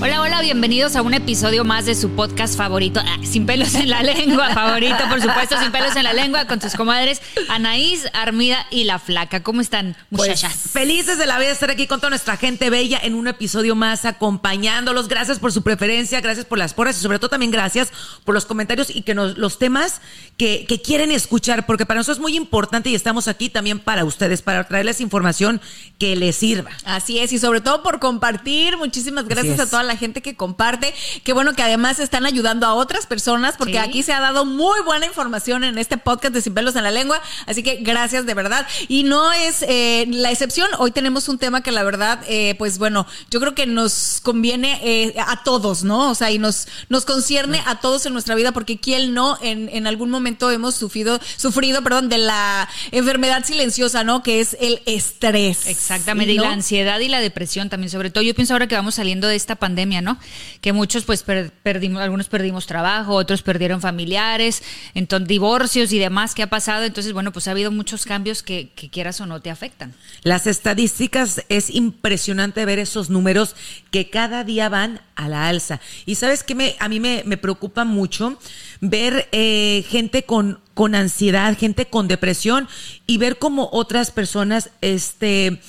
Hola, hola, bienvenidos a un episodio más de su podcast favorito, ah, Sin pelos en la lengua, favorito, por supuesto, Sin pelos en la lengua, con sus comadres Anaís, Armida y La Flaca. ¿Cómo están, Pues, muchachas? felices de la vida de estar aquí con toda nuestra gente bella en un episodio más acompañándolos. Gracias por su preferencia, gracias por las porras y sobre todo también gracias por los comentarios y que nos, los temas que, que quieren escuchar, porque para nosotros es muy importante y estamos aquí también para ustedes, para traerles información que les sirva. Así es, y sobre todo por compartir. Muchísimas gracias a toda la gente que comparte. Qué bueno que además están ayudando a otras personas, porque Sí. aquí se ha dado muy buena información en este podcast de Sin Pelos en la Lengua. Así que gracias de verdad. Y no es eh, la excepción. Hoy tenemos un tema que la verdad, eh, pues bueno, yo creo que nos conviene eh, a todos, ¿no? O sea, y nos, nos concierne a todos en nuestra vida, porque quién no en, en algún momento hemos sufrido, sufrido, perdón, de la enfermedad silenciosa, ¿no? Que es el estrés. Exactamente, y la ansiedad y la depresión también, sobre todo yo pienso ahora que vamos saliendo de esta pandemia, ¿no? Que muchos pues per- perdimos, algunos perdimos trabajo, otros perdieron familiares, entonces divorcios y demás que ha pasado, entonces bueno, pues ha habido muchos cambios que, que quieras o no te afectan. Las estadísticas es impresionante ver esos números que cada día van a la alza. Y sabes que me, a mí me, me preocupa mucho ver eh, gente con, con ansiedad, gente con depresión y ver cómo otras personas, este,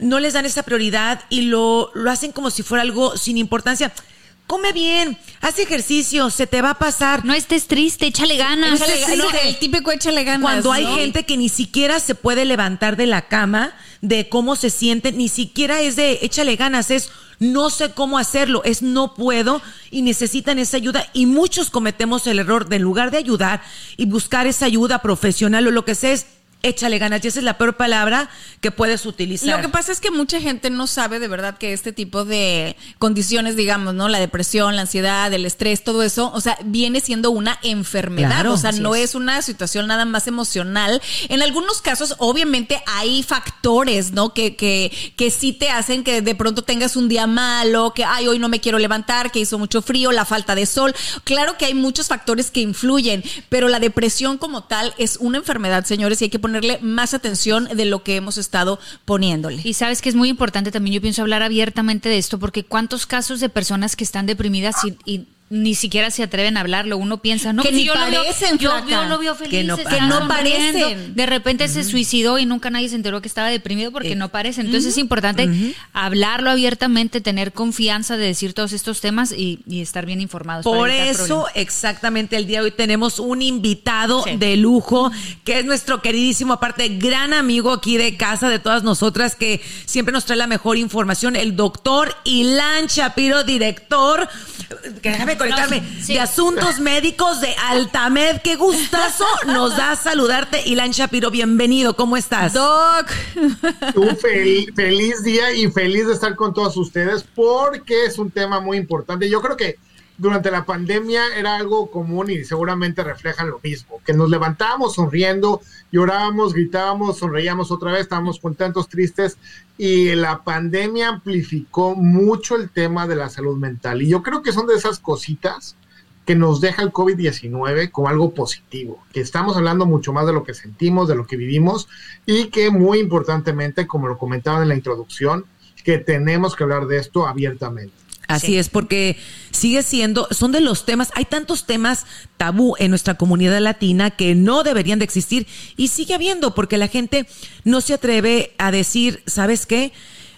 no les dan esa prioridad y lo, lo hacen como si fuera algo sin importancia. Come bien, haz ejercicio, se te va a pasar. No estés triste, échale ganas. Échale ganas, el típico échale ganas. Cuando hay ¿no? gente que ni siquiera se puede levantar de la cama, de cómo se siente, ni siquiera es de échale ganas, es no sé cómo hacerlo, es no puedo y necesitan esa ayuda. Y muchos cometemos el error de en lugar de ayudar y buscar esa ayuda profesional o lo que sea es échale ganas. Y esa es la peor palabra que puedes utilizar. Lo que pasa es que mucha gente no sabe de verdad que este tipo de condiciones, digamos, ¿no? La depresión, la ansiedad, el estrés, todo eso, o sea, viene siendo una enfermedad. Claro, o sea, no es. es. una situación nada más emocional. En algunos casos, obviamente, hay factores, ¿no? Que, que, que sí te hacen que de pronto tengas un día malo, que, ay, hoy no me quiero levantar, que hizo mucho frío, la falta de sol. Claro que hay muchos factores que influyen, pero la depresión como tal es una enfermedad, señores, y hay que ponerle más atención de lo que hemos estado poniéndole. Y sabes que es muy importante también, yo pienso hablar abiertamente de esto, porque cuántos casos de personas que están deprimidas y, y ni siquiera se atreven a hablarlo. Uno piensa, no, Que pues ni yo lo veo- parecen, yo, yo lo veo feliz, Que no Que parecen. De repente se suicidó y nunca nadie se enteró que estaba deprimido porque no parece. Entonces es importante hablarlo abiertamente, tener confianza de decir todos estos temas y, y estar bien informados. Por eso, problemas. exactamente, el día de hoy tenemos un invitado Sí. de lujo, que es nuestro queridísimo, aparte, gran amigo aquí de casa de todas nosotras, que siempre nos trae la mejor información, el doctor Ilan Shapiro, director, que déjame conectarme, No, sí. de Asuntos Médicos de Altamed. Qué gustazo nos da saludarte, Ilan Shapiro, bienvenido, ¿cómo estás? Doc. Un fel- feliz día y feliz de estar con todos ustedes porque es un tema muy importante. Yo creo que durante la pandemia era algo común y seguramente reflejan lo mismo, que nos levantábamos sonriendo, llorábamos, gritábamos, sonreíamos otra vez, estábamos contentos, tristes y la pandemia amplificó mucho el tema de la salud mental. Y yo creo que son de esas cositas que nos deja el COVID-19 como algo positivo, que estamos hablando mucho más de lo que sentimos, de lo que vivimos y que muy importantemente, como lo comentaban en la introducción, que tenemos que hablar de esto abiertamente. Así es, porque sigue siendo, son de los temas, hay tantos temas tabú en nuestra comunidad latina que no deberían de existir y sigue habiendo, porque la gente no se atreve a decir, ¿sabes qué?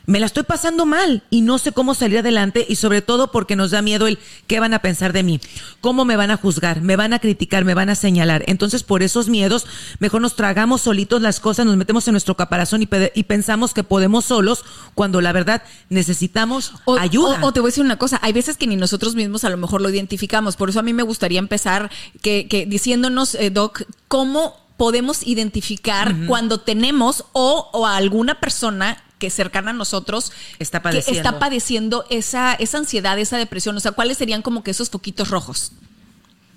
Me la estoy pasando mal y no sé cómo salir adelante y sobre todo porque nos da miedo el qué van a pensar de mí, cómo me van a juzgar, me van a criticar, me van a señalar. Entonces, por esos miedos, mejor nos tragamos solitos las cosas, nos metemos en nuestro caparazón y, y pensamos que podemos solos cuando la verdad necesitamos ayuda. O, te voy a decir una cosa, hay veces que ni nosotros mismos a lo mejor lo identificamos. Por eso a mí me gustaría empezar que, que diciéndonos, eh, Doc, cómo podemos identificar cuando tenemos o, o a alguna persona que cercana a nosotros está padeciendo, está padeciendo esa, esa ansiedad, esa depresión? O sea, ¿cuáles serían como que esos foquitos rojos?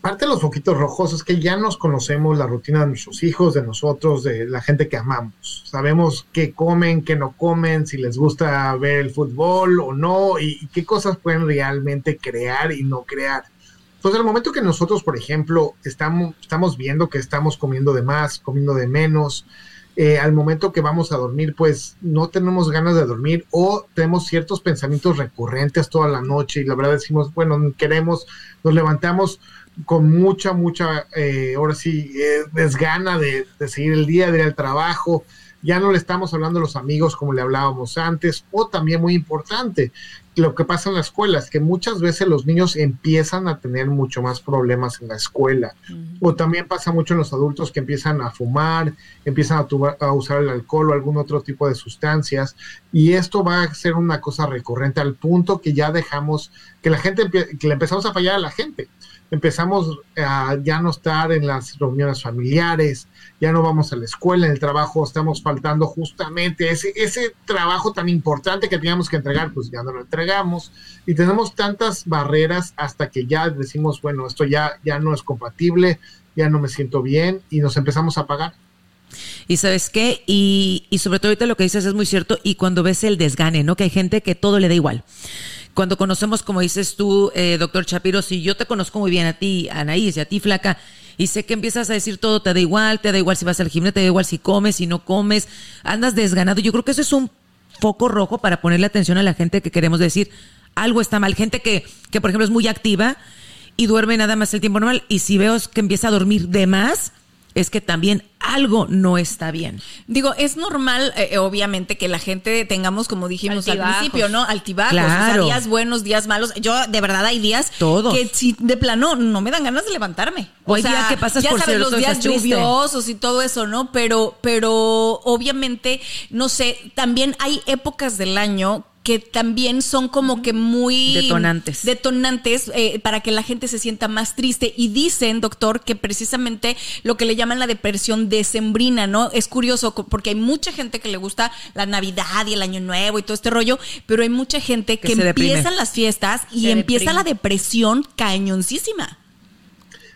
Parte de los foquitos rojos es que ya nos conocemos la rutina de nuestros hijos, de nosotros, de la gente que amamos. Sabemos qué comen, qué no comen, si les gusta ver el fútbol o no, y, y qué cosas pueden realmente crear y no crear. Entonces, al momento que nosotros, por ejemplo, estamos, estamos viendo que estamos comiendo de más, comiendo de menos, eh, al momento que vamos a dormir, pues no tenemos ganas de dormir o tenemos ciertos pensamientos recurrentes toda la noche y la verdad decimos, bueno, queremos, nos levantamos con mucha, mucha, eh, ahora sí, eh, desgana de, seguir el día, de ir al trabajo, ya no le estamos hablando a los amigos como le hablábamos antes, o también muy importante, lo que pasa en la escuela es que muchas veces los niños empiezan a tener mucho más problemas en la escuela. O también pasa mucho en los adultos que empiezan a fumar, empiezan a, a, usar el alcohol o algún otro tipo de sustancias. Y esto va a ser una cosa recurrente al punto que ya dejamos, que la gente, que le empezamos a fallar a la gente empezamos a ya no estar en las reuniones familiares, ya no vamos a la escuela, en el trabajo estamos faltando justamente ese, ese trabajo tan importante que teníamos que entregar, pues ya no lo entregamos y tenemos tantas barreras hasta que ya decimos, bueno, esto ya, ya no es compatible, ya no me siento bien y nos empezamos a pagar. Y sabes qué, y, y sobre todo ahorita lo que dices es muy cierto, y cuando ves el desgane, ¿no? Que hay gente que todo le da igual cuando conocemos, como dices tú, eh, doctor Chapiro, si yo te conozco muy bien a ti, Anaís, y a ti, Flaca, y sé que empiezas a decir todo, te da igual, te da igual si vas al gimnasio, te da igual si comes, si no comes, andas desganado. Yo creo que eso es un foco rojo para ponerle atención a la gente que queremos decir algo está mal. Gente que, que por ejemplo, es muy activa y duerme nada más el tiempo normal, y si veo que empieza a dormir de más, es que también algo no está bien. Digo, es normal, eh, obviamente, que la gente tengamos, como dijimos al principio, ¿no? Altibajos, claro. o sea, días buenos, días malos. Yo, de verdad, hay días Todos. que si de plano no me dan ganas de levantarme. O, hay días que pasas ya por sabes, los días lluviosos y todo eso, ¿no? Pero, pero obviamente, no sé, también hay épocas del año que también son como que muy detonantes, detonantes eh, para que la gente se sienta más triste. Y dicen, doctor, que precisamente lo que le llaman la depresión decembrina, ¿no? Es curioso porque hay mucha gente que le gusta la Navidad y el Año Nuevo y todo este rollo, pero hay mucha gente que, que empiezan las fiestas y se empieza deprime. la depresión cañoncísima.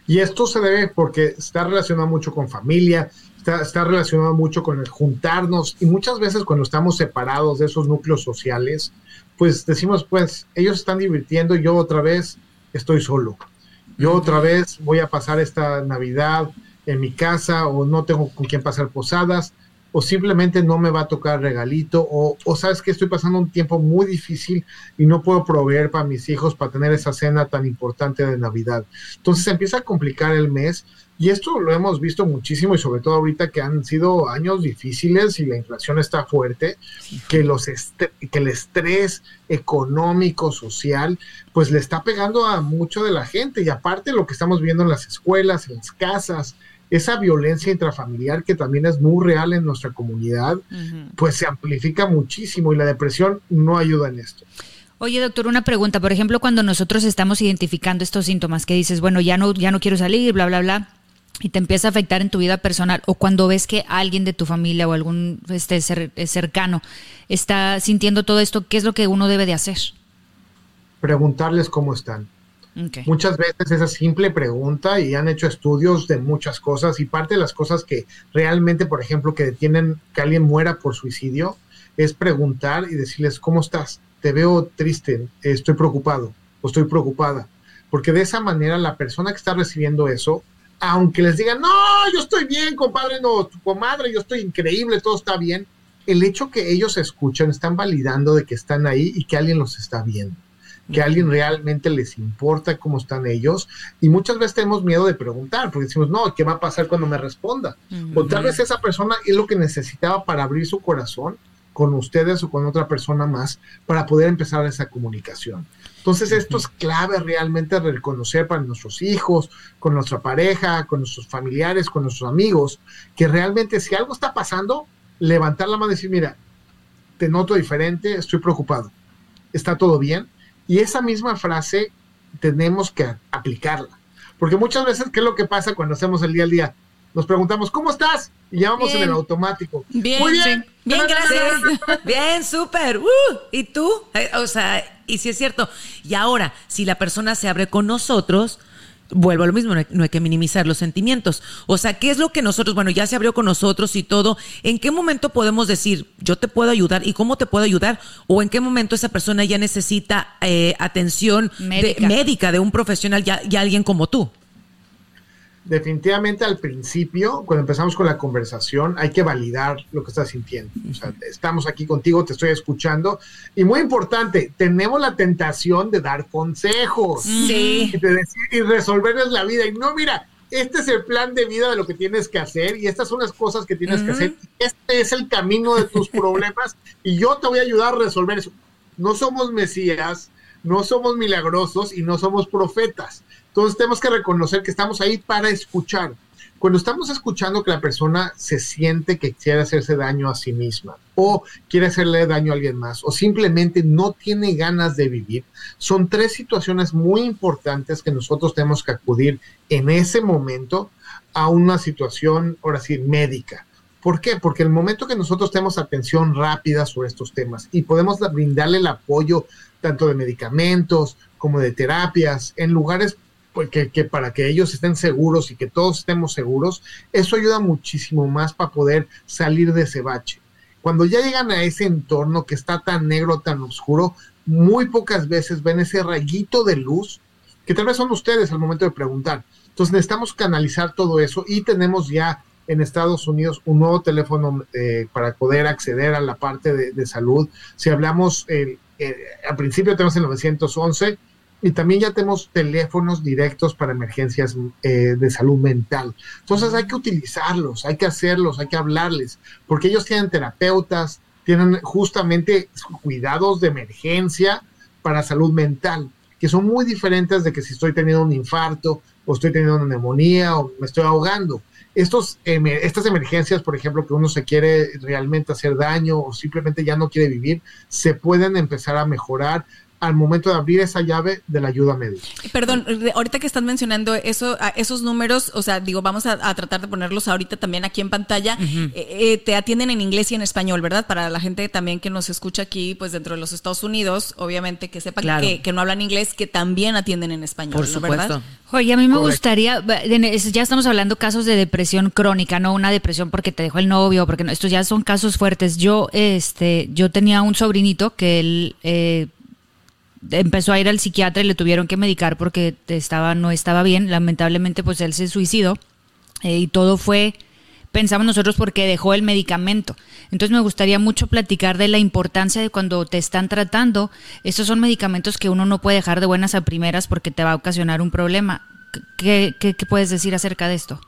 Y esto se debe porque está relacionado mucho con familia, Está, está, relacionado mucho con el juntarnos y muchas veces cuando estamos separados de esos núcleos sociales, pues decimos, pues ellos están divirtiendo, yo otra vez estoy solo. Yo otra vez voy a pasar esta Navidad en mi casa o no tengo con quién pasar posadas o simplemente no me va a tocar regalito o, o sabes que estoy pasando un tiempo muy difícil y no puedo proveer para mis hijos para tener esa cena tan importante de Navidad. Entonces se empieza a complicar el mes y esto lo hemos visto muchísimo y sobre todo ahorita que han sido años difíciles y la inflación está fuerte, que, los que el estrés económico, social, pues le está pegando a mucho de la gente. Y aparte lo que estamos viendo en las escuelas, en las casas, esa violencia intrafamiliar que también es muy real en nuestra comunidad, uh -huh. pues se amplifica muchísimo y la depresión no ayuda en esto. Oye, doctor, una pregunta. Por ejemplo, cuando nosotros estamos identificando estos síntomas que dices, bueno, ya no, ya no quiero salir, bla, bla, bla, y te empieza a afectar en tu vida personal o cuando ves que alguien de tu familia o algún este, cer cercano está sintiendo todo esto, ¿qué es lo que uno debe de hacer? Preguntarles cómo están. Okay. Muchas veces esa simple pregunta y han hecho estudios de muchas cosas y parte de las cosas que realmente, por ejemplo, que detienen que alguien muera por suicidio es preguntar y decirles, ¿cómo estás? Te veo triste, estoy preocupado o estoy preocupada. Porque de esa manera la persona que está recibiendo eso aunque les digan, no, yo estoy bien, compadre, no, tu comadre, yo estoy increíble, todo está bien, el hecho que ellos escuchan están validando de que están ahí y que alguien los está viendo. que a alguien realmente les importa cómo están ellos y muchas veces tenemos miedo de preguntar porque decimos, no, ¿qué va a pasar cuando me responda? O tal vez esa persona es lo que necesitaba para abrir su corazón con ustedes o con otra persona más para poder empezar esa comunicación. Entonces esto es clave realmente reconocer para nuestros hijos, con nuestra pareja, con nuestros familiares, con nuestros amigos, que realmente si algo está pasando, levantar la mano y decir, mira, te noto diferente, estoy preocupado, está todo bien. Y esa misma frase tenemos que aplicarla. Porque muchas veces, ¿qué es lo que pasa cuando hacemos el día al día? Nos preguntamos, ¿cómo estás? Y llamamos en el automático. Bien, Muy bien. Bien, gracias. bien, súper. Uh, ¿Y tú? Eh, o sea, y si es cierto. Y ahora, si la persona se abre con nosotros, vuelvo a lo mismo, no hay, que minimizar los sentimientos. O sea, ¿qué es lo que nosotros, bueno, ya se abrió con nosotros y todo, ¿en qué momento podemos decir, yo te puedo ayudar y cómo te puedo ayudar? ¿O en qué momento esa persona ya necesita eh, atención médica. De, un profesional, ya, ya alguien como tú? Definitivamente al principio, cuando empezamos con la conversación, hay que validar lo que estás sintiendo. O sea, estamos aquí contigo, te estoy escuchando. Y muy importante, tenemos la tentación de dar consejos. Sí. Y, de decir, y resolverles la vida. Y no, mira, este es el plan de vida de lo que tienes que hacer y estas son las cosas que tienes que hacer. Este es el camino de tus problemas y yo te voy a ayudar a resolver eso. No somos mesías, no somos milagrosos y no somos profetas entonces tenemos que reconocer que estamos ahí para escuchar. Cuando estamos escuchando que la persona se siente que quiere hacerse daño a sí misma o quiere hacerle daño a alguien más o simplemente no tiene ganas de vivir, son tres situaciones muy importantes que nosotros tenemos que acudir en ese momento a una situación, ahora sí, médica. ¿Por qué? Porque el momento que nosotros tenemos atención rápida sobre estos temas y podemos brindarle el apoyo tanto de medicamentos como de terapias en lugares pues, que, para que ellos estén seguros y que todos estemos seguros, eso ayuda muchísimo más para poder salir de ese bache. Cuando ya llegan a ese entorno que está tan negro, tan oscuro, muy pocas veces ven ese rayito de luz que tal vez son ustedes al momento de preguntar. Entonces necesitamos canalizar todo eso y tenemos ya en Estados Unidos un nuevo teléfono eh, para poder acceder a la parte de, salud. Si hablamos, eh, al principio tenemos el 911, y también ya tenemos teléfonos directos para emergencias eh, de salud mental. Entonces hay que utilizarlos, hay que hacerlos, hay que hablarles, porque ellos tienen terapeutas, tienen justamente cuidados de emergencia para salud mental, que son muy diferentes de que si estoy teniendo un infarto o estoy teniendo una neumonía o me estoy ahogando. Estos, estas emergencias, por ejemplo, que uno se quiere realmente hacer daño o simplemente ya no quiere vivir, se pueden empezar a mejorar al momento de abrir esa llave de la ayuda médica. Perdón, ahorita que están mencionando eso, esos números, o sea, digo, vamos a, tratar de ponerlos ahorita también aquí en pantalla. Eh, eh, te atienden en inglés y en español, ¿verdad? Para la gente también que nos escucha aquí, pues dentro de los Estados Unidos, obviamente que sepa que, no hablan inglés, que también atienden en español, Por supuesto. ¿verdad? Oye, a mí me gustaría, ya estamos hablando casos de depresión crónica, no una depresión porque te dejó el novio, porque no, estos ya son casos fuertes. Yo, este, yo tenía un sobrinito que él eh, empezó a ir al psiquiatra y le tuvieron que medicar porque estaba, no estaba bien. Lamentablemente, pues él se suicidó eh, y todo fue, pensamos nosotros, porque dejó el medicamento. Entonces me gustaría mucho platicar de la importancia de cuando te están tratando. Estos son medicamentos que uno no puede dejar de buenas a primeras porque te va a ocasionar un problema. ¿Qué, qué, qué puedes decir acerca de esto?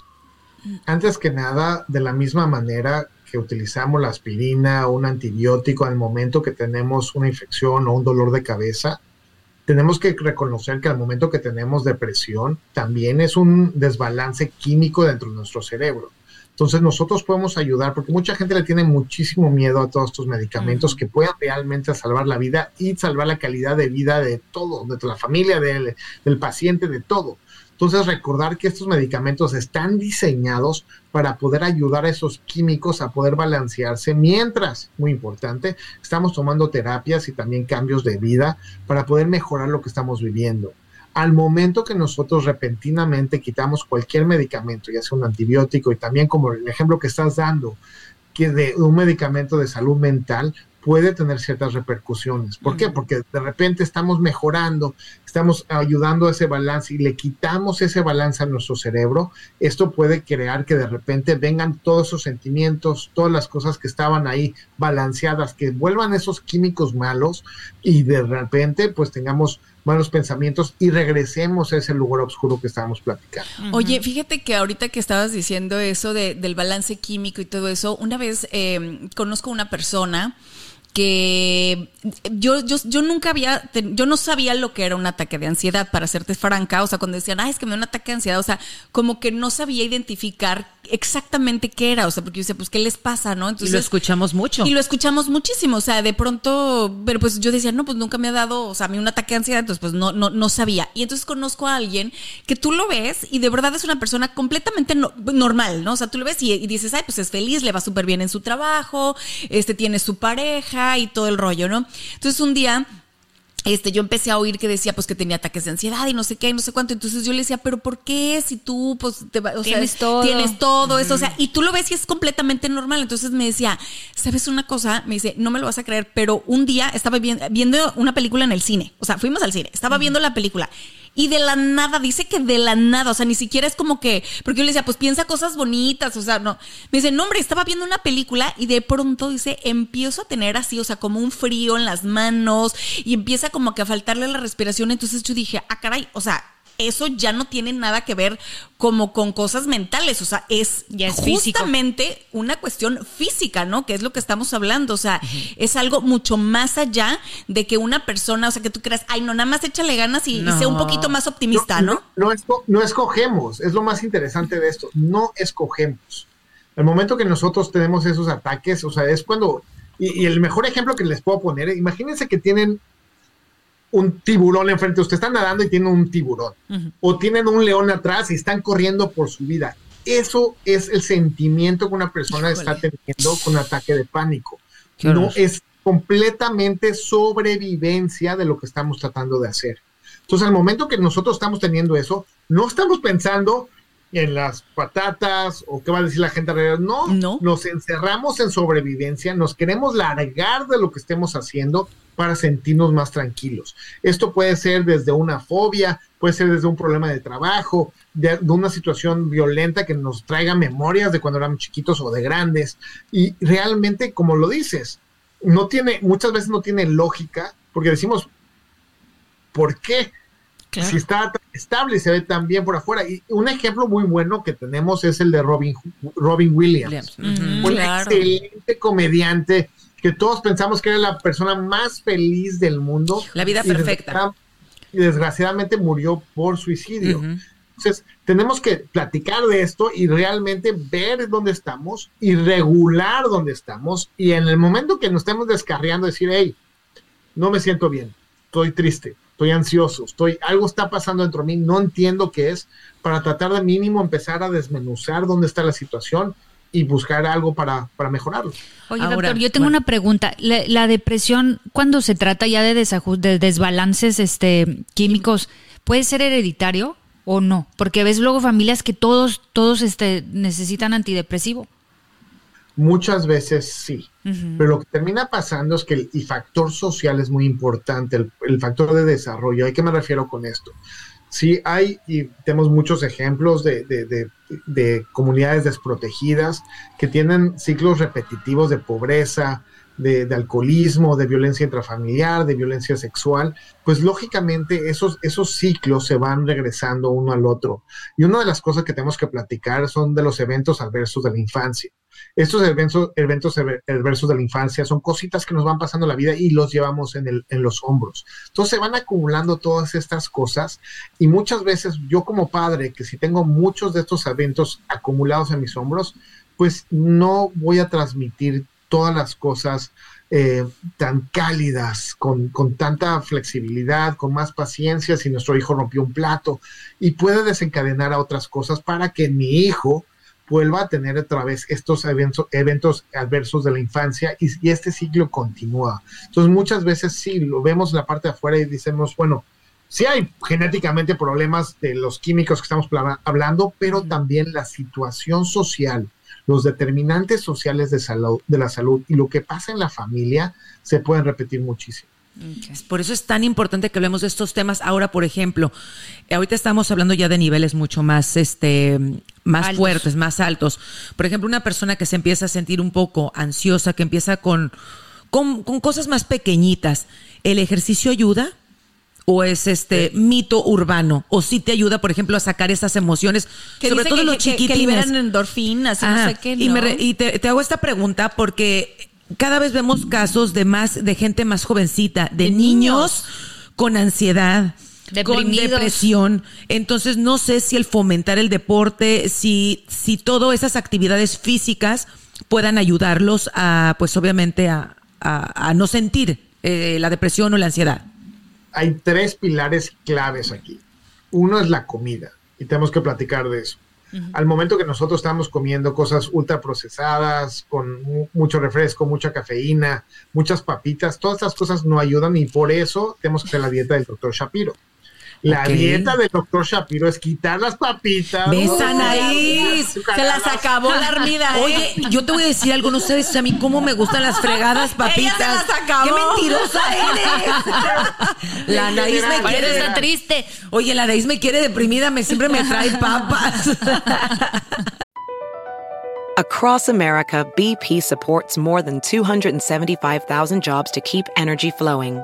Antes que nada, de la misma manera que utilizamos la aspirina o un antibiótico al momento que tenemos una infección o un dolor de cabeza, tenemos que reconocer que al momento que tenemos depresión también es un desbalance químico dentro de nuestro cerebro. Entonces nosotros podemos ayudar porque mucha gente le tiene muchísimo miedo a todos estos medicamentos que puedan realmente salvar la vida y salvar la calidad de vida de todo, de la familia, del, del paciente, de todo. Entonces, recordar que estos medicamentos están diseñados para poder ayudar a esos químicos a poder balancearse, mientras, muy importante, estamos tomando terapias y también cambios de vida para poder mejorar lo que estamos viviendo. Al momento que nosotros repentinamente quitamos cualquier medicamento, ya sea un antibiótico y también como el ejemplo que estás dando, que de un medicamento de salud mental, puede tener ciertas repercusiones. ¿Por qué? Porque de repente estamos mejorando, estamos ayudando a ese balance y le quitamos ese balance a nuestro cerebro. Esto puede crear que de repente vengan todos esos sentimientos, todas las cosas que estaban ahí balanceadas, que vuelvan esos químicos malos y de repente pues tengamos malos pensamientos y regresemos a ese lugar oscuro que estábamos platicando. Oye, fíjate que ahorita que estabas diciendo eso de, del balance químico y todo eso, una vez eh, conozco una persona que yo, yo, yo nunca había, yo no sabía lo que era un ataque de ansiedad, para serte franca, o sea, cuando decían, ah, es que me da un ataque de ansiedad, o sea, como que no sabía identificar exactamente qué era, o sea, porque yo decía, pues, ¿qué les pasa, no? Entonces, y lo escuchamos mucho. Y lo escuchamos muchísimo, o sea, de pronto, pero pues yo decía, no, pues nunca me ha dado, o sea, a mí un ataque de ansiedad, entonces pues no, no, no sabía. Y entonces conozco a alguien que tú lo ves y de verdad es una persona completamente normal, ¿no? O sea, tú lo ves y, y dices, ay, pues es feliz, le va súper bien en su trabajo, este tiene su pareja y todo el rollo, ¿no? Entonces un día este, yo empecé a oír que decía pues que tenía ataques de ansiedad y no sé qué y no sé cuánto. Entonces yo le decía, pero ¿por qué? Si tú pues tienes todo. Tienes todo eso. O sea, y tú lo ves y es completamente normal. Entonces me decía, ¿sabes una cosa? Me dice, no me lo vas a creer, pero un día estaba viendo una película en el cine. O sea, fuimos al cine, estaba viendo la película y de la nada, dice que de la nada, o sea, ni siquiera es como que, porque yo le decía, pues piensa cosas bonitas, o sea, no. Me dice, no, hombre, estaba viendo una película y de pronto dice, empiezo a tener así, o sea, como un frío en las manos y empieza como que a faltarle la respiración. Entonces yo dije, ah, caray, o sea, eso ya no tiene nada que ver como con cosas mentales, o sea, es, ya es justamente una cuestión física, ¿no? Que es lo que estamos hablando, o sea, es algo mucho más allá de que una persona, o sea, que tú creas, ay, no, nada más échale ganas y, sea un poquito más optimista, ¿no? No, no, escogemos, es lo más interesante de esto, no escogemos. El momento que nosotros tenemos esos ataques, o sea, es cuando, y, y el mejor ejemplo que les puedo poner, imagínense que tienen un tiburón enfrente usted, están nadando y tienen un tiburón, o tienen un león atrás y están corriendo por su vida. Eso es el sentimiento que una persona está teniendo con ataque de pánico. no es completamente sobrevivencia de lo que estamos tratando de hacer. Entonces, al momento que nosotros estamos teniendo eso, no estamos pensando en las patatas o qué va a decir la gente alrededor. No, no, nos encerramos en sobrevivencia, nos queremos largar de lo que estemos haciendo para sentirnos más tranquilos. Esto puede ser desde una fobia, puede ser desde un problema de trabajo, de, una situación violenta que nos traiga memorias de cuando éramos chiquitos o de grandes. Y realmente, como lo dices, no tiene, muchas veces no tiene lógica, porque decimos, ¿por qué? Si está estable y se ve tan bien por afuera. Y un ejemplo muy bueno que tenemos es el de Robin, Robin Williams. Un excelente comediante que todos pensamos que era la persona más feliz del mundo. La vida perfecta. Y desgraciadamente murió por suicidio. Entonces, tenemos que platicar de esto y realmente ver dónde estamos y regular dónde estamos. Y en el momento que nos estemos descarriando, decir, hey, no me siento bien, estoy triste, estoy ansioso, estoy, algo está pasando dentro de mí, no entiendo qué es, para tratar de mínimo empezar a desmenuzar dónde está la situación y buscar algo para, para mejorarlo. Oye, doctor, yo tengo una pregunta. La, depresión, cuando se trata ya de, de desbalances este, químicos, ¿puede ser hereditario o no? Porque ves luego familias que todos, todos este, necesitan antidepresivo. Muchas veces sí, pero lo que termina pasando es que el, factor social es muy importante, el, el factor de desarrollo. ¿A qué me refiero con esto? Sí, hay y tenemos muchos ejemplos de, de, comunidades desprotegidas que tienen ciclos repetitivos de pobreza, de, alcoholismo, de violencia intrafamiliar, de violencia sexual, pues lógicamente esos, esos ciclos se van regresando uno al otro. Y una de las cosas que tenemos que platicar son de los eventos adversos de la infancia. Estos eventos, eventos adversos de la infancia son cositas que nos van pasando la vida y los llevamos en, el, en los hombros. Entonces se van acumulando todas estas cosas y muchas veces yo como padre, que si tengo muchos de estos eventos acumulados en mis hombros, pues no voy a transmitir todas las cosas eh, tan cálidas, con, con, tanta flexibilidad, con más paciencia si nuestro hijo rompió un plato y puede desencadenar a otras cosas para que mi hijo vuelva a tener otra vez estos eventos, eventos adversos de la infancia y, este ciclo continúa. Entonces muchas veces sí, lo vemos en la parte de afuera y decimos, bueno, sí hay genéticamente problemas de los químicos que estamos hablando, pero también la situación social los determinantes sociales de, salud, de la salud y lo que pasa en la familia se pueden repetir muchísimo. Por eso es tan importante que hablemos de estos temas. Ahora, por ejemplo, ahorita estamos hablando ya de niveles mucho más, este, más fuertes, más altos. Por ejemplo, una persona que se empieza a sentir un poco ansiosa, que empieza con, con, con cosas más pequeñitas, ¿el ejercicio ayuda? O es este mito urbano o si te ayuda por ejemplo a sacar esas emociones sobre todo los chiquitines que, liberan endorfinas no sé qué y, te, hago esta pregunta porque cada vez vemos casos de más de gente más jovencita de, niños, con ansiedad con depresión. Entonces, no sé si el fomentar el deporte, si, si todas esas actividades físicas puedan ayudarlos a, pues obviamente, a, a, no sentir eh, la depresión o la ansiedad hay tres pilares claves aquí. Uno es la comida y tenemos que platicar de eso. Al momento que nosotros estamos comiendo cosas ultra procesadas, con mucho refresco, mucha cafeína, muchas papitas, todas estas cosas no ayudan y por eso tenemos que hacer la dieta del doctor Shapiro. La dieta del doctor Shapiro es quitar las papitas. Besan ahí. Se las acabó la armida. ¿eh? Oye, yo te voy a decir algo, no sabes a mí cómo me gustan las fregadas papitas. Ella se las acabó. ¡Qué mentirosa eres! la Anaís me quiere. Está triste. Oye, la Anaís me quiere deprimida, me siempre me trae papas. Across America, BP supports more than 275,000 jobs to keep energy flowing.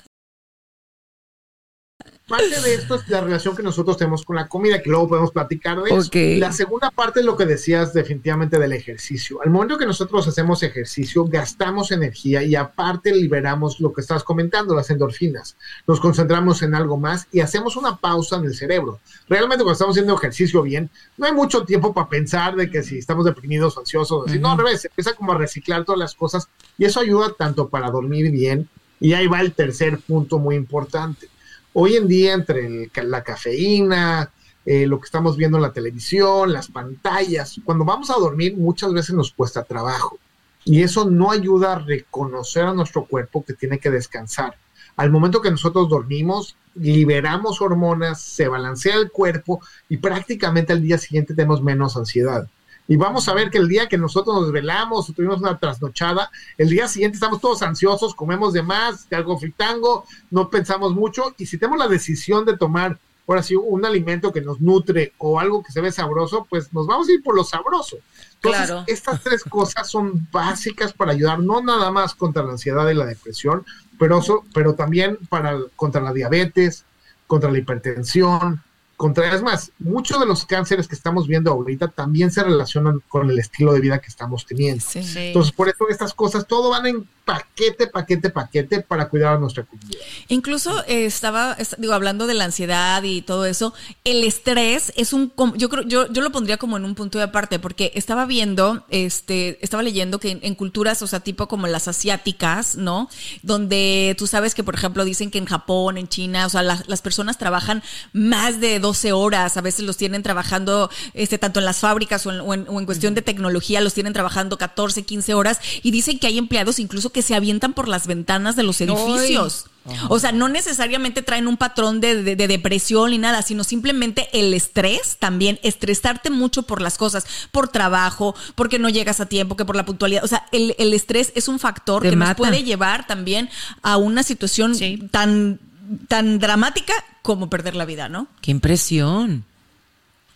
Parte de esto es la relación que nosotros tenemos con la comida, que luego podemos platicar de eso. La segunda parte es lo que decías definitivamente del ejercicio. Al momento que nosotros hacemos ejercicio, gastamos energía y aparte liberamos lo que estás comentando, las endorfinas. Nos concentramos en algo más y hacemos una pausa en el cerebro. Realmente cuando estamos haciendo ejercicio bien, no hay mucho tiempo para pensar de que si estamos deprimidos ansiosos, así. no, al revés, empieza como a reciclar todas las cosas y eso ayuda tanto para dormir bien y ahí va el tercer punto muy importante Hoy en día, entre la cafeína, eh, lo que estamos viendo en la televisión, las pantallas, cuando vamos a dormir muchas veces nos cuesta trabajo y eso no ayuda a reconocer a nuestro cuerpo que tiene que descansar. Al momento que nosotros dormimos, liberamos hormonas, se balancea el cuerpo y prácticamente al día siguiente tenemos menos ansiedad. Y vamos a ver que el día que nosotros nos velamos o tuvimos una trasnochada, el día siguiente estamos todos ansiosos, comemos de más, de algo fritango, no pensamos mucho. Y si tenemos la decisión de tomar, ahora sí, un alimento que nos nutre o algo que se ve sabroso, pues nos vamos a ir por lo sabroso. Entonces, claro. estas tres cosas son básicas para ayudar, no nada más contra la ansiedad y la depresión, pero, pero también para, contra la diabetes, contra la hipertensión, contra, es más, muchos de los cánceres que estamos viendo ahorita también se relacionan con el estilo de vida que estamos teniendo. Entonces, por eso estas cosas, todo van en paquete, paquete, paquete para cuidar a nuestra comunidad. Incluso eh, estaba, digo, hablando de la ansiedad y todo eso, el estrés es un, yo creo, yo, yo lo pondría como en un punto de aparte, porque estaba viendo, este, estaba leyendo que en, culturas, o sea, tipo como las asiáticas, ¿no? Donde tú sabes que, por ejemplo, dicen que en Japón, en China, o sea, las personas trabajan más de 12 horas, a veces los tienen trabajando, este, tanto en las fábricas o en, o en cuestión de tecnología, los tienen trabajando 14, 15 horas, y dicen que hay empleados incluso que se avientan por las ventanas de los edificios. O sea, no necesariamente traen un patrón de, depresión ni nada, sino simplemente el estrés también, estresarte mucho por las cosas, por trabajo, porque no llegas a tiempo, que por la puntualidad. O sea, el, estrés es un factor que nos puede llevar también a una situación tan, tan dramática como perder la vida, ¿no? Qué impresión.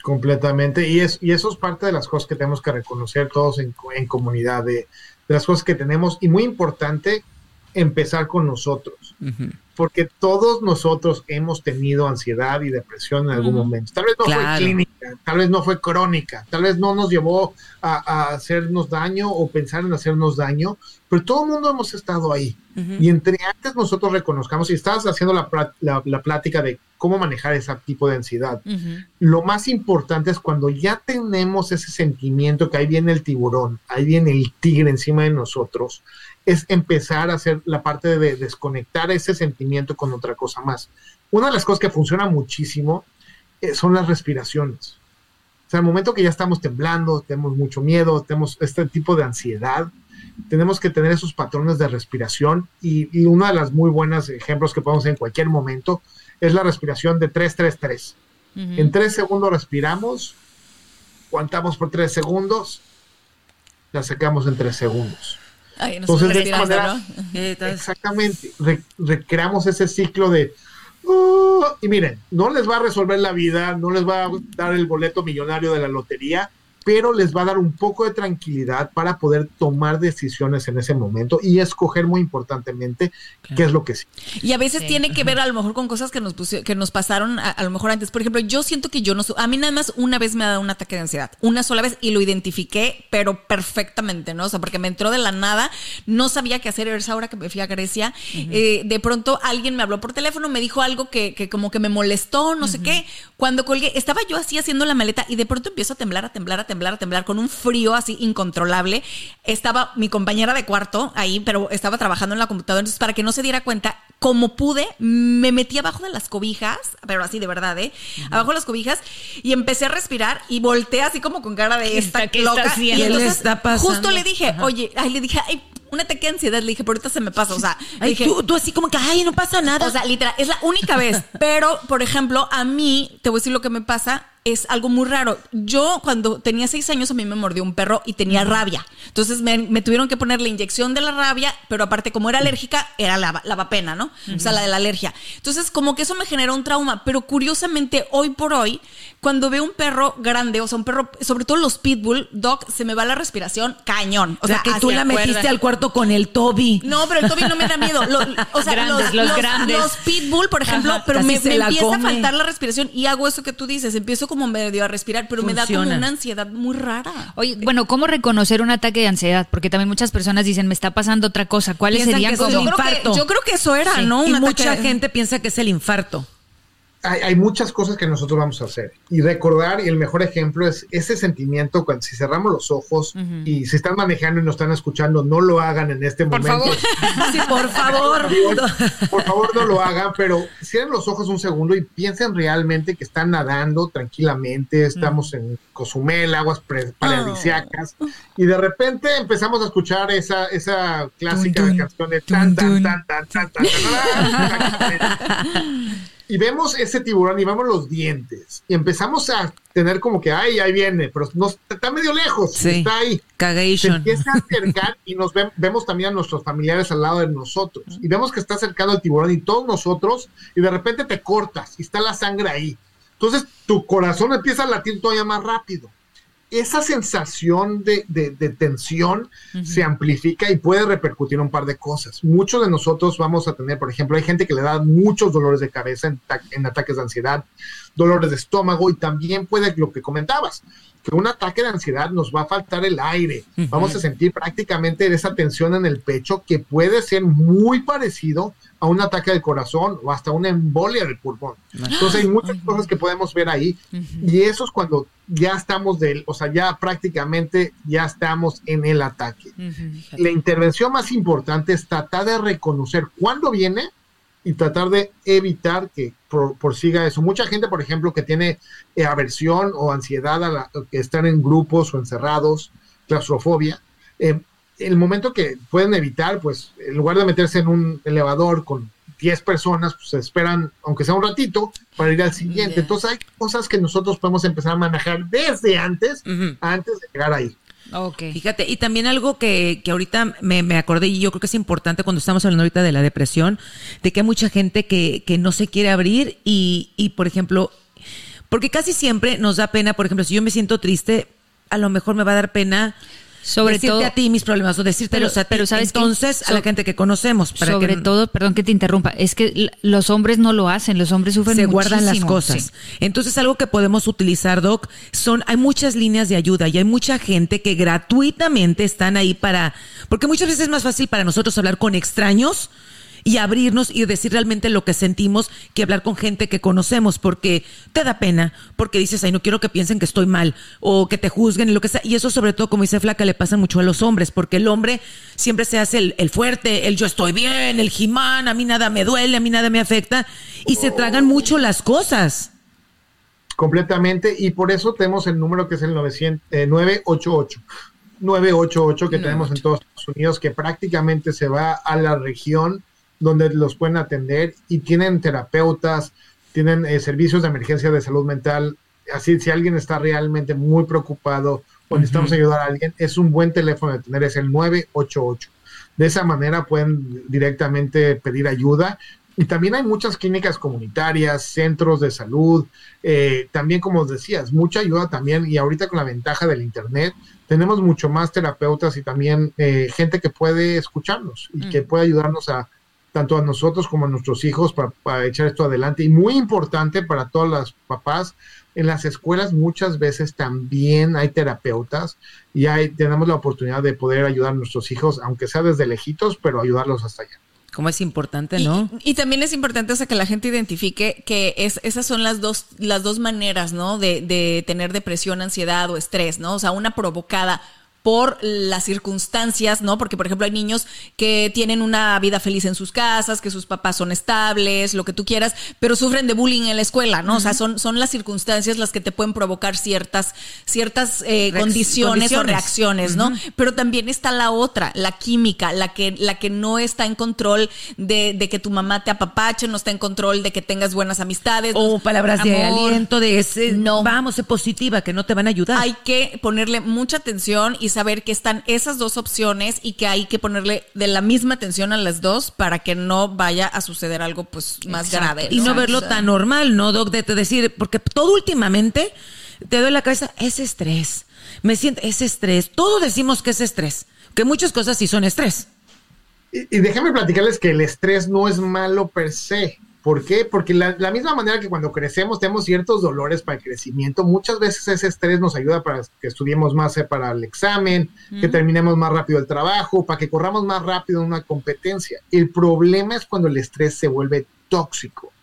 Completamente. Y, es, y eso es parte de las cosas que tenemos que reconocer todos en, en comunidad, de, de las cosas que tenemos y muy importante empezar con nosotros. porque todos nosotros hemos tenido ansiedad y depresión en algún momento. Tal vez no Claro. fue clínica, tal vez no fue crónica, tal vez no nos llevó a, a hacernos daño o pensar en hacernos daño, pero todo el mundo hemos estado ahí. Y entre antes nosotros reconozcamos, y estabas haciendo la, la, la plática de cómo manejar ese tipo de ansiedad, lo más importante es cuando ya tenemos ese sentimiento que ahí viene el tiburón, ahí viene el tigre encima de nosotros, es empezar a hacer la parte de desconectar ese sentimiento con otra cosa más. Una de las cosas que funciona muchísimo eh, son las respiraciones. O sea, al momento que ya estamos temblando, tenemos mucho miedo, tenemos este tipo de ansiedad, tenemos que tener esos patrones de respiración y, y una de las muy buenos ejemplos que podemos hacer en cualquier momento es la respiración de 3-3-3. En tres segundos respiramos, aguantamos por tres segundos, la sacamos en tres segundos. Ay, nos Entonces, de esta manera- ¿no? Eh, Exactamente, Re- recreamos ese ciclo de... "Oh", y miren, no les va a resolver la vida, no les va a dar el boleto millonario de la lotería, pero les va a dar un poco de tranquilidad para poder tomar decisiones en ese momento y escoger muy importantemente qué es lo que sí. Y a veces Sí. tiene que ver a lo mejor con cosas que nos que nos pasaron a, a lo mejor antes. Por ejemplo, yo siento que yo no a mí nada más una vez me ha dado un ataque de ansiedad, una sola vez y lo identifiqué, pero perfectamente, ¿no? O sea, porque me entró de la nada, no sabía qué hacer, esa hora que me fui a Grecia, eh, de pronto alguien me habló por teléfono, me dijo algo que, que como que me molestó, no sé qué. Cuando colgué, estaba yo así haciendo la maleta y de pronto empiezo a temblar, a temblar, a temblar, a temblar con un frío así incontrolable. Estaba mi compañera de cuarto ahí, pero estaba trabajando en la computadora, entonces para que no se diera cuenta, como pude, me metí abajo de las cobijas, pero así de verdad, ¿eh? Abajo de las cobijas y empecé a respirar y volteé así como con cara de ¿Qué esta está- qué está loca. haciendo? Y ¿Qué le entonces está pasando? justo le dije, oye, ay, le dije, ay, un ataque de ansiedad, le dije, pero ahorita se me pasa, o sea, ay, dije, tú, tú así como que, ay, no pasa nada. o sea, literal, es la única vez. Pero, por ejemplo, a mí, te voy a decir lo que me pasa, es algo muy raro. Yo, cuando tenía seis años, a mí me mordió un perro y tenía rabia. Entonces, me, me tuvieron que poner la inyección de la rabia, pero aparte, como era alérgica, era la, la vapena, ¿no? O sea, la de la alergia. Entonces, como que eso me generó un trauma. Pero curiosamente, hoy por hoy, cuando veo un perro grande, o sea, un perro, sobre todo los pitbull, doc, se me va la respiración cañón. o sea, que tú la metiste al cuarto con el Toby. No, pero el Toby no me da miedo. Lo- o sea, Grandes, los grandes. los pitbull, por ejemplo, Ajá, pero me, empieza come. a faltar la respiración y hago eso que tú dices. Empiezo como medio a respirar, pero me da como una ansiedad muy rara. Oye, bueno, ¿cómo reconocer un ataque de ansiedad? Porque también muchas personas dicen, me está pasando otra cosa. ¿Cuáles Piensan serían como un yo, creo infarto. que, yo creo que eso era, Sí, ¿no? Y mucha ataque- gente piensa que es el infarto. Hay, hay muchas cosas que nosotros vamos a hacer. Y recordar, y el mejor ejemplo es ese sentimiento cuando si cerramos los ojos y si están manejando y nos están escuchando, no lo hagan en este Por momento. favor. Sí, por favor. Por favor, no lo hagan, pero cierren los ojos un segundo y piensen realmente que están nadando tranquilamente, estamos en Cozumel, aguas paradisíacas, y de repente empezamos a escuchar esa, esa clásica Tun, tun, canción de tan, tun, tan, tan, tan, tan, tan, tan, tan, tan. Y vemos ese tiburón y vemos los dientes. Y empezamos a tener como que, ay, ahí viene, pero no, está medio lejos, Sí. está ahí se Cagation. empieza a acercar y nos ve- vemos también a nuestros familiares al lado de nosotros y vemos que está acercando el tiburón y todos nosotros y de repente te cortas y está la sangre ahí. Entonces tu corazón empieza a latir todavía más rápido. Esa sensación de, de- de tensión se amplifica y puede repercutir en un par de cosas. Muchos de nosotros vamos a tener, por ejemplo, hay gente que le da muchos dolores de cabeza en ataques de ansiedad, dolores de estómago y también puede lo que comentabas, que un ataque de ansiedad nos va a faltar el aire. Vamos a sentir prácticamente esa tensión en el pecho que puede ser muy parecido a un ataque del corazón o hasta una embolia del pulmón. Entonces hay muchas cosas que podemos ver ahí y eso es cuando ya estamos del, o sea, ya prácticamente ya estamos en el ataque. La intervención más importante es tratar de reconocer cuándo viene y tratar de evitar que pro- prosiga eso. Mucha gente, por ejemplo, que tiene eh, aversión o ansiedad a la- que están en grupos o encerrados, claustrofobia, eh, el momento que pueden evitar, pues en lugar de meterse en un elevador con 10 personas, pues se esperan, aunque sea un ratito, para ir al siguiente. Entonces hay cosas que nosotros podemos empezar a manejar desde antes, antes de llegar ahí. Ok. Fíjate, y también algo que, que ahorita me, me acordé y yo creo que es importante cuando estamos hablando ahorita de la depresión, de que hay mucha gente que, que no se quiere abrir y, y, por ejemplo, porque casi siempre nos da pena, por ejemplo, si yo me siento triste, a lo mejor me va a dar pena sobre decirte todo, a ti mis problemas o decirte a ti. Pero sabes entonces a la gente que conocemos. Para sobre todo, perdón que te interrumpa, es que los hombres no lo hacen, los hombres sufren Se guardan las cosas. Entonces algo que podemos utilizar, Doc, son, hay muchas líneas de ayuda y hay mucha gente que gratuitamente están ahí para, porque muchas veces es más fácil para nosotros hablar con extraños y abrirnos y decir realmente lo que sentimos que hablar con gente que conocemos, porque te da pena, porque dices, ay, no quiero que piensen que estoy mal o que te juzguen y lo que sea. Y eso sobre todo, como dice Flaca, le pasa mucho a los hombres, porque el hombre siempre se hace el, fuerte, el yo estoy bien, el jimán, a mí nada me duele, a mí nada me afecta, y se tragan mucho las cosas. Completamente, y por eso tenemos el número que es el 900, 988. 988 que tenemos en todos Estados Unidos, que prácticamente se va a la región donde los pueden atender y tienen terapeutas, tienen eh, servicios de emergencia de salud mental. Así, si alguien está realmente muy preocupado o necesitamos ayudar a alguien, es un buen teléfono de tener, es el 988. De esa manera pueden directamente pedir ayuda. Y también hay muchas clínicas comunitarias, centros de salud, eh, también como decías, mucha ayuda también. Y ahorita con la ventaja del Internet, tenemos mucho más terapeutas y también eh, gente que puede escucharnos y que puede ayudarnos a, tanto a nosotros como a nuestros hijos para, echar esto adelante. Y muy importante para todas las papás, en las escuelas muchas veces también hay terapeutas y hay, tenemos la oportunidad de poder ayudar a nuestros hijos, aunque sea desde lejitos, pero ayudarlos hasta allá. Como es importante, ¿no? Y, también es importante, o sea, que la gente identifique que es, esas son las dos, las dos maneras, ¿no? De, de tener depresión, ansiedad o estrés, ¿no? O sea, una provocada por las circunstancias, ¿no? Porque, por ejemplo, hay niños que tienen una vida feliz en sus casas, que sus papás son estables, lo que tú quieras, pero sufren de bullying en la escuela, ¿no? O sea, son, son las circunstancias las que te pueden provocar ciertas, ciertas eh, condiciones, o reacciones, ¿no? Pero también está la otra, la química, la que, la que no está en control de, de que tu mamá te apapache, no está en control de que tengas buenas amistades. O palabras de aliento, de ese, no. vamos, sé positiva, que no te van a ayudar. Hay que ponerle mucha atención y saber que están esas dos opciones y que hay que ponerle de la misma atención a las dos para que no vaya a suceder algo pues más grave. Y no verlo tan normal, ¿no, Doc? De te decir, porque todo últimamente te doy la cabeza, es estrés. Me siento, es estrés. Todo decimos que es estrés. Que muchas cosas sí son estrés. Y, y déjame platicarles que el estrés no es malo per se. ¿Por qué? Porque la, la, misma manera que cuando crecemos tenemos ciertos dolores para el crecimiento, muchas veces ese estrés nos ayuda para que estudiemos más eh, para el examen, que terminemos más rápido el trabajo, para que corramos más rápido en una competencia. El problema es cuando el estrés se vuelve tóxico.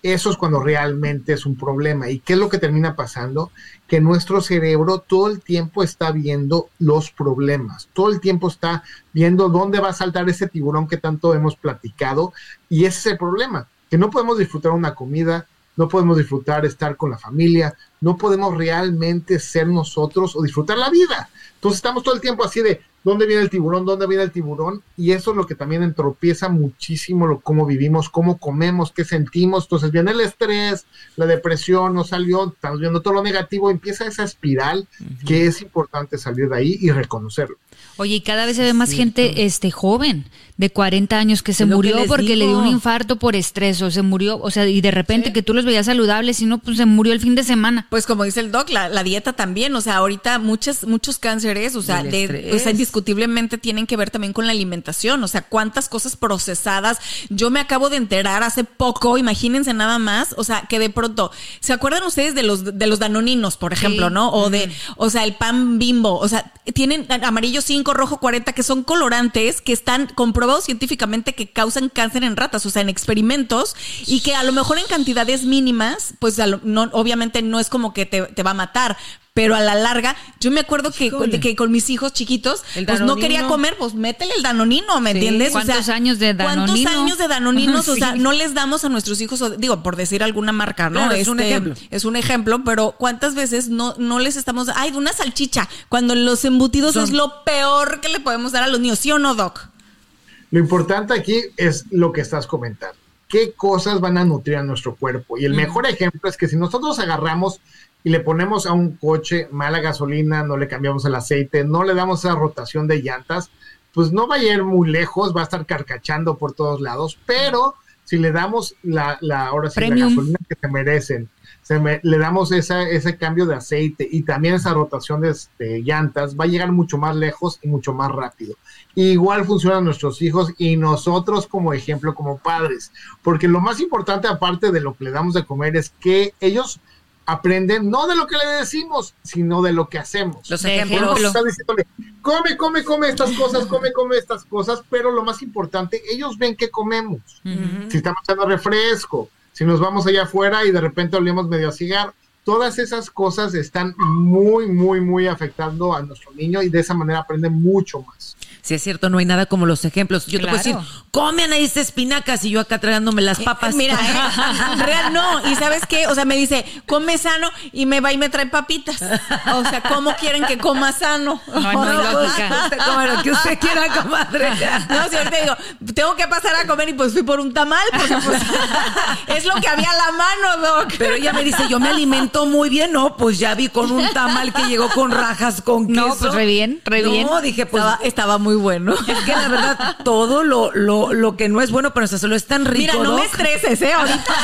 Eso es cuando realmente es un problema. ¿Y qué es lo que termina pasando? Que nuestro cerebro todo el tiempo está viendo los problemas, todo el tiempo está viendo dónde va a saltar ese tiburón que tanto hemos platicado y ese es el problema que no podemos disfrutar una comida, no podemos disfrutar estar con la familia, no podemos realmente ser nosotros o disfrutar la vida. Entonces estamos todo el tiempo así de, dónde viene el tiburón, dónde viene el tiburón, y eso es lo que también entropieza muchísimo lo, cómo vivimos, cómo comemos, qué sentimos. Entonces viene el estrés, la depresión, no salió, estamos viendo todo lo negativo, empieza esa espiral que es importante salir de ahí y reconocerlo. Oye, y cada vez se ve más gente este joven, de 40 años, que se murió porque le dio un infarto por estrés, o se murió, o sea, y de repente que tú los veías saludables, y no, pues se murió el fin de semana. Pues como dice el doc, la, dieta también, o sea, ahorita muchos, muchos cánceres, o sea, de, o sea, indiscutiblemente tienen que ver también con la alimentación, o sea, cuántas cosas procesadas. Yo me acabo de enterar hace poco, imagínense nada más, o sea, que de pronto, ¿se acuerdan ustedes de los, de los danoninos, por ejemplo, no? O de, o sea, el pan bimbo, o sea, tienen amarillo 5, rojo 40, que son colorantes que están comprobados científicamente que causan cáncer en ratas, o sea, en experimentos, y que a lo mejor en cantidades mínimas, pues no, obviamente no es como que te, te va a matar, pero a la larga, yo me acuerdo que, que con mis hijos chiquitos, pues no quería comer, pues métele el danonino, ¿me entiendes? ¿Cuántos años de danonino? ¿Cuántos años de danoninos? O sea, no les damos a nuestros hijos, digo, por decir alguna marca, ¿no? es un este, ejemplo. Es un ejemplo, pero ¿cuántas veces no, no les estamos, ay, de una salchicha, cuando los embutidos es lo peor que le podemos dar a los niños, ¿sí o no, Doc? Lo importante aquí es lo que estás comentando. ¿Qué cosas van a nutrir a nuestro cuerpo? Y el mejor ejemplo es que si nosotros agarramos y le ponemos a un coche mala gasolina, no le cambiamos el aceite, no le damos esa rotación de llantas, pues no va a ir muy lejos, va a estar carcachando por todos lados, pero si le damos la, la ahora sí, la gasolina que se merecen, se le damos esa, ese cambio de aceite y también esa rotación de, de, llantas, va a llegar mucho más lejos y mucho más rápido. Igual funcionan nuestros hijos y nosotros como ejemplo, como padres, porque lo más importante aparte de lo que le damos de comer es que ellos aprenden no de lo que le decimos, sino de lo que hacemos. Los ejemplos. Diciéndole, come, come, come estas cosas, come, come estas cosas, pero lo más importante, ellos ven que comemos. Uh -huh. Si estamos echando refresco, si nos vamos allá afuera y de repente olemos medio a cigarro, todas esas cosas están muy, muy, muy afectando a nuestro niño y de esa manera aprende mucho más. Si es cierto, no hay nada como los ejemplos. Yo claro. te puedo decir, come ahí espinacas y yo acá tragándome las papas. Eh, mira, eh, real no. Y sabes qué, o sea, me dice, come sano y me va y me trae papitas. O sea, ¿cómo quieren que coma sano? No, no, no usted come lo que usted quiera, comadre. No, si ahorita digo, tengo que pasar a comer y pues fui por un tamal porque pues, es lo que había a la mano, Doc. Pero ella me dice, yo me alimento muy bien. No, pues ya vi con un tamal que llegó con rajas con queso. No, pues re bien, re bien. No, dije, pues estaba, estaba muy bueno. Es que la verdad, todo lo, lo, lo que no es bueno para nuestra salud es tan rico. Mira, no Doc. me estreses, ¿eh? Ahorita.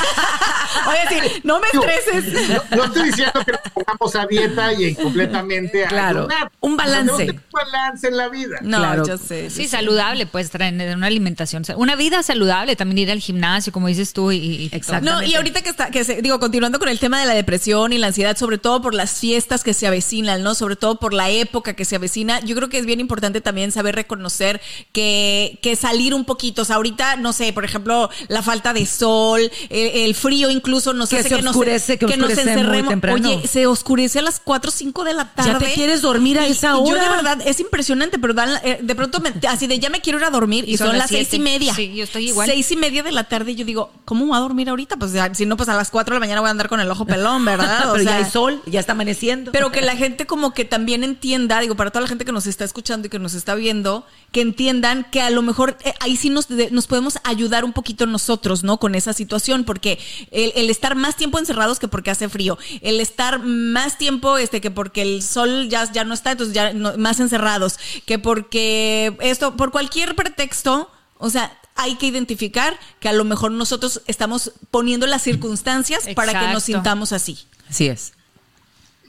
Oye, sí, no me estreses. No, no estoy diciendo que nos pongamos a dieta y completamente a Claro, ayunar. un balance. Un balance en la vida. No, Claro. yo sé. Sí, saludable, pues traer una alimentación, una vida saludable, también ir al gimnasio, como dices tú, y, y Exacto. No, y ahorita que está, que se- digo, continuando con el tema de la depresión y la ansiedad, sobre todo por las fiestas que se avecinan, ¿no? Sobre todo por la época que se avecina, yo creo que es bien importante también saber reconocer que, que salir un poquito. O sea, ahorita, no sé, por ejemplo, la falta de sol, el, el frío incluso nos Que hace se que nos, oscurece, que nos oscurece encerremos. Oye, se oscurece a las 4 o 5 de la tarde. Ya te quieres dormir a Y- esa y Yo de hora. verdad, es impresionante, pero dan- eh, de pronto me- así de ya me quiero ir a dormir y, Y son, son las las seis y siete. media. Sí, yo estoy igual. Seis y media de la tarde y yo digo, ¿cómo voy a dormir ahorita? Pues ya, si no, pues a las 4 de la mañana voy a andar con el ojo pelón, ¿verdad? O Pero ya sea, hay sol, ya está amaneciendo. pero que la gente como que también entienda, digo, para toda la gente que nos está escuchando y que nos está viendo, que entiendan que a lo mejor eh, ahí sí nos, de- nos podemos ayudar un poquito nosotros, ¿no? Con esa situación, porque el, el estar más tiempo encerrados que porque hace frío, el estar más tiempo este que porque el sol ya, ya no está, entonces ya no- más encerrados, que porque esto, por cualquier pretexto, o sea, hay que identificar que a lo mejor nosotros estamos poniendo las circunstancias para que nos sintamos así. Así es.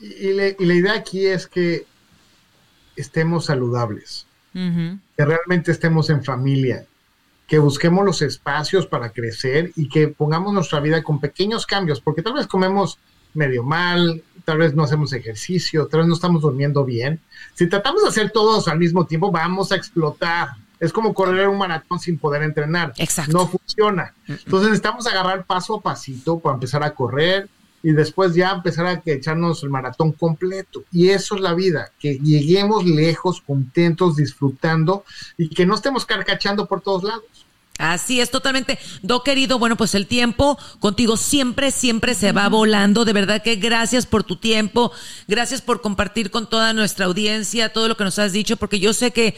Y, y le- y la idea aquí es que estemos saludables, Que realmente estemos en familia, que busquemos los espacios para crecer y que pongamos nuestra vida con pequeños cambios, porque tal vez comemos medio mal, tal vez no hacemos ejercicio, tal vez no estamos durmiendo bien. Si tratamos de hacer todos al mismo tiempo, vamos a explotar. Es como correr un maratón sin poder entrenar. Exacto. No funciona. Entonces necesitamos agarrar paso a pasito para empezar a correr y después ya empezar a que echarnos el maratón completo. Y eso es la vida, que lleguemos lejos, contentos, disfrutando y que no estemos carcachando por todos lados. Así es, totalmente. Do querido, bueno, pues el tiempo contigo siempre, siempre se va volando. De verdad que gracias por tu tiempo, gracias por compartir con toda nuestra audiencia todo lo que nos has dicho, porque yo sé que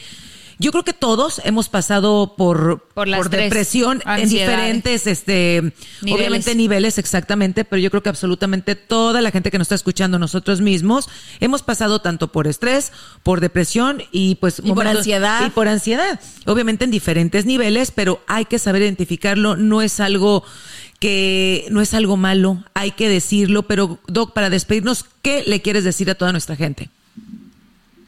yo creo que todos hemos pasado por, Por depresión en diferentes, este, Niveles. obviamente niveles exactamente, pero yo creo que absolutamente toda la gente que nos está escuchando, nosotros mismos, hemos pasado tanto por estrés, por depresión y pues Y por ansiedad. y por ansiedad. Obviamente en diferentes niveles, pero hay que saber identificarlo. No es algo que no es algo malo, hay que decirlo. Pero Doc, para despedirnos, ¿qué le quieres decir a toda nuestra gente?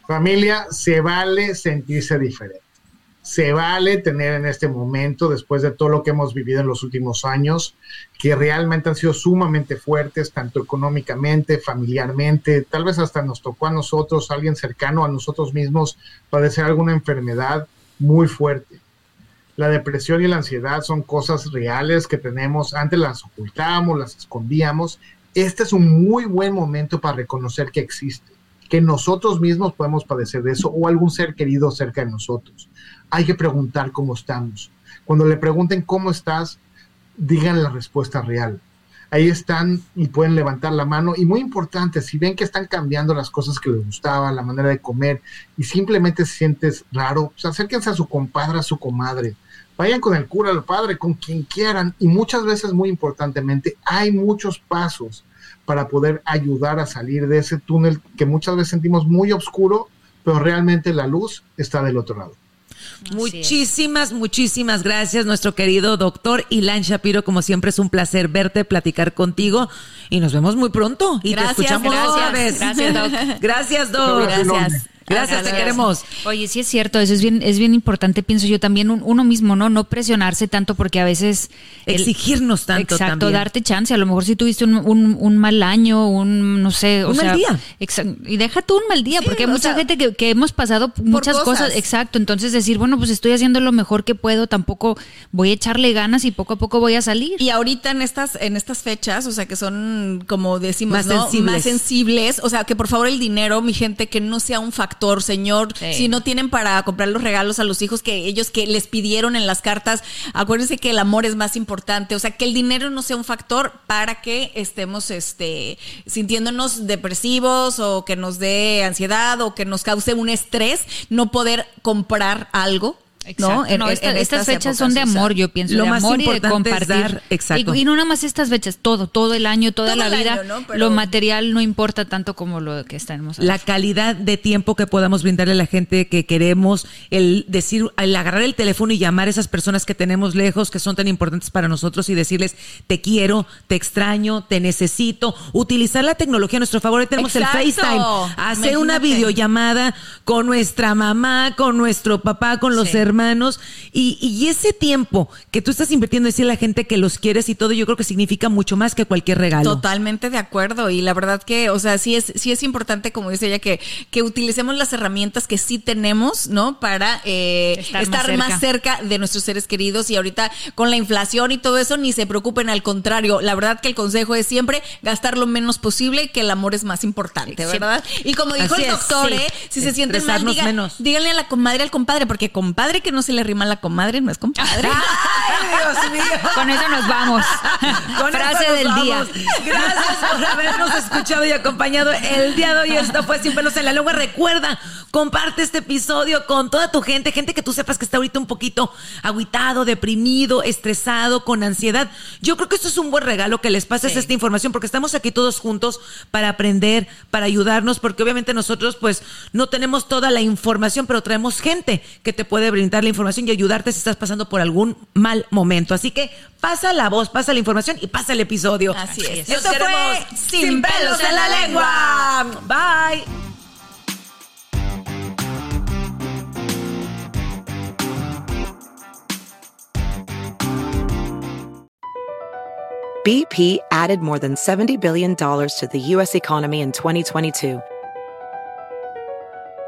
Familia, se vale sentirse diferente. Se vale tener en este momento, después de todo lo que hemos vivido en los últimos años, que realmente han sido sumamente fuertes, tanto económicamente, familiarmente, tal vez hasta nos tocó a nosotros, alguien cercano a nosotros mismos, padecer alguna enfermedad muy fuerte. La depresión y la ansiedad son cosas reales que tenemos, antes las ocultábamos, las escondíamos. Este es un muy buen momento para reconocer que existe que nosotros mismos podemos padecer de eso o algún ser querido cerca de nosotros. Hay que preguntar cómo estamos. Cuando le pregunten cómo estás, digan la respuesta real. Ahí están y pueden levantar la mano. Y muy importante, si ven que están cambiando las cosas que les gustaban, la manera de comer, y simplemente sientes raro, pues acérquense a su compadre, a su comadre. Vayan con el cura, al padre, con quien quieran. Y muchas veces, muy importantemente, hay muchos pasos para poder ayudar a salir de ese túnel que muchas veces sentimos muy oscuro, pero realmente la luz está del otro lado. Muchísimas, muchísimas gracias, nuestro querido doctor Ilan Shapiro. Como siempre, es un placer verte, platicar contigo y nos vemos muy pronto. Y Gracias, te escuchamos gracias. otra vez. Gracias, Doc. Gracias, Doc. Gracias. Gracias, te queremos. Oye, sí es cierto, eso es bien, es bien importante, pienso yo también, un- uno mismo, ¿no? No presionarse tanto porque a veces... el- Exigirnos tanto Exacto, también. darte chance. A lo mejor si tuviste un, un, un mal año, un, no sé... o Un mal día. Y deja tú un mal día, Sí, porque hay mucha sea, gente que, que hemos pasado muchas cosas. cosas. Exacto, entonces decir, bueno, pues estoy haciendo lo mejor que puedo, tampoco voy a echarle ganas y poco a poco voy a salir. Y ahorita en estas, en estas fechas, o sea, que son, como decimos, Más ¿no? sensibles. más sensibles, o sea, que por favor el dinero, mi gente, que no sea un factor, señor. Sí. Si no tienen para comprar los regalos a los hijos que ellos que les pidieron en las cartas, acuérdense que el amor es más importante, o sea, que el dinero no sea un factor para que estemos, este, sintiéndonos depresivos o que nos dé ansiedad o que nos cause un estrés, no poder comprar algo. ¿No? No, esta- estas, fechas son de épocas, o sea, amor, yo pienso, lo de más amor y de importante es compartir. dar- exacto. Y, y no nada más estas fechas, todo, todo el año, toda Todo la vida. año, ¿no? Pero- Lo material no importa tanto como lo que estamos la calidad de tiempo que podamos brindarle a la gente que queremos, el decir, el agarrar el teléfono y llamar a esas personas que tenemos lejos, que son tan importantes para nosotros y decirles, te quiero, te extraño, te necesito, utilizar la tecnología a nuestro favor. Hoy tenemos Exacto. el FaceTime, hacer una videollamada con nuestra mamá, con nuestro papá, con los Sí. hermanos y, y ese tiempo que tú estás invirtiendo en decirle a la gente que los quieres y todo, yo creo que significa mucho más que cualquier regalo. Totalmente de acuerdo y la verdad que, o sea, sí es sí es importante, como dice ella, que, que utilicemos las herramientas que sí tenemos, ¿no? Para eh, Estar estar, más más, cerca. de nuestros seres queridos y ahorita con la inflación y todo eso ni se preocupen, al contrario, la verdad que el consejo es siempre gastar lo menos posible, que el amor es más importante, Sí. ¿verdad? Y como dijo Así el es, doctor, sí. ¿eh? si se sienten mal, diga- menos. díganle a la comadre al compadre, porque compadre que no se le rima a la comadre no es compadre. ¡Ay, Dios mío! Con eso nos vamos. Con Frase nos del día. Gracias por habernos escuchado y acompañado el día de hoy. Esto fue Sin Pelos en la Lengua. Recuerda, comparte este episodio con toda tu gente, gente que tú sepas que está ahorita un poquito agüitado, deprimido, estresado, con ansiedad. Yo creo que esto es un buen regalo que les pases Sí. esta información porque estamos aquí todos juntos para aprender, para ayudarnos, porque obviamente nosotros pues no tenemos toda la información, pero traemos gente que te puede brindar la información y ayudarte si estás pasando por algún mal momento. Así que pasa la voz, pasa la información y pasa el episodio. Así es. Esto fue queremos Sin pelos en la lengua. Bye. BP added more than $70 billion to the U.S. economy in 2022.